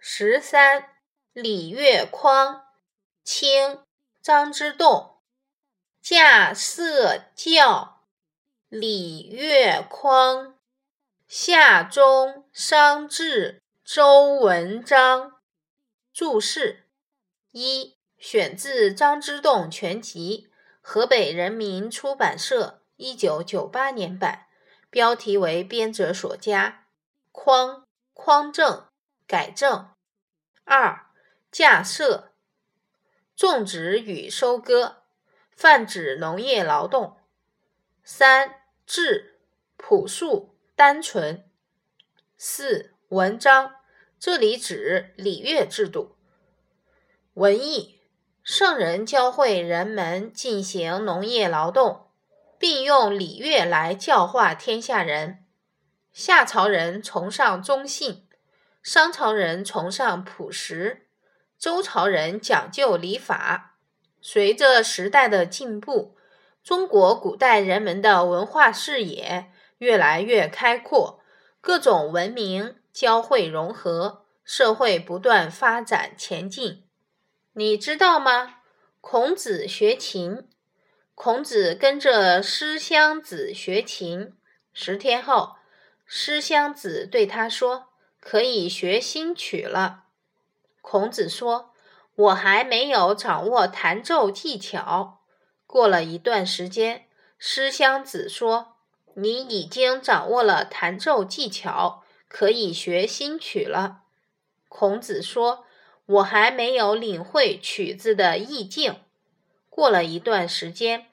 十三，礼乐匡，清，张之洞。驾色教，礼乐匡。夏中商至周文章。注释：一，选自《张之洞全集》，河北人民出版社一九九八年版，标题为编者所加。匡，匡正，改正。二，架设，种植与收割，泛指农业劳动。三，质，朴素。单纯。四文章，这里指礼乐制度。文艺，圣人教会人们进行农业劳动，并用礼乐来教化天下人。夏朝人崇尚忠信，商朝人崇尚朴实，周朝人讲究礼法。随着时代的进步，中国古代人们的文化视野。越来越开阔，各种文明交汇融合，社会不断发展前进。你知道吗？孔子学琴，孔子跟着师襄子学琴。十天后，师襄子对他说：“可以学新曲了。”孔子说：“我还没有掌握弹奏技巧。”过了一段时间，师襄子说。你已经掌握了弹奏技巧，可以学新曲了。孔子说：“我还没有领会曲子的意境。”过了一段时间，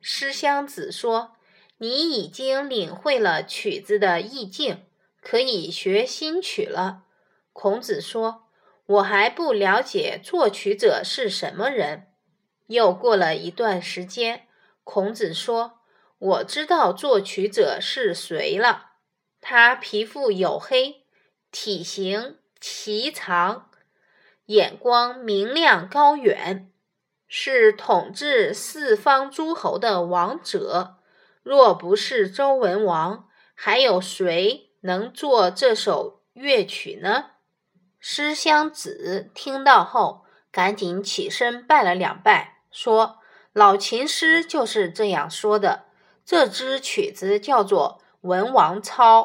师襄子说：“你已经领会了曲子的意境，可以学新曲了。”孔子说：“我还不了解作曲者是什么人。”又过了一段时间，孔子说。我知道作曲者是谁了。他皮肤黝黑，体型颀长，眼光明亮高远，是统治四方诸侯的王者。若不是周文王，还有谁能作这首乐曲呢？诗香子听到后，赶紧起身拜了两拜，说：“老琴师就是这样说的。”这支曲子叫做《文王操》。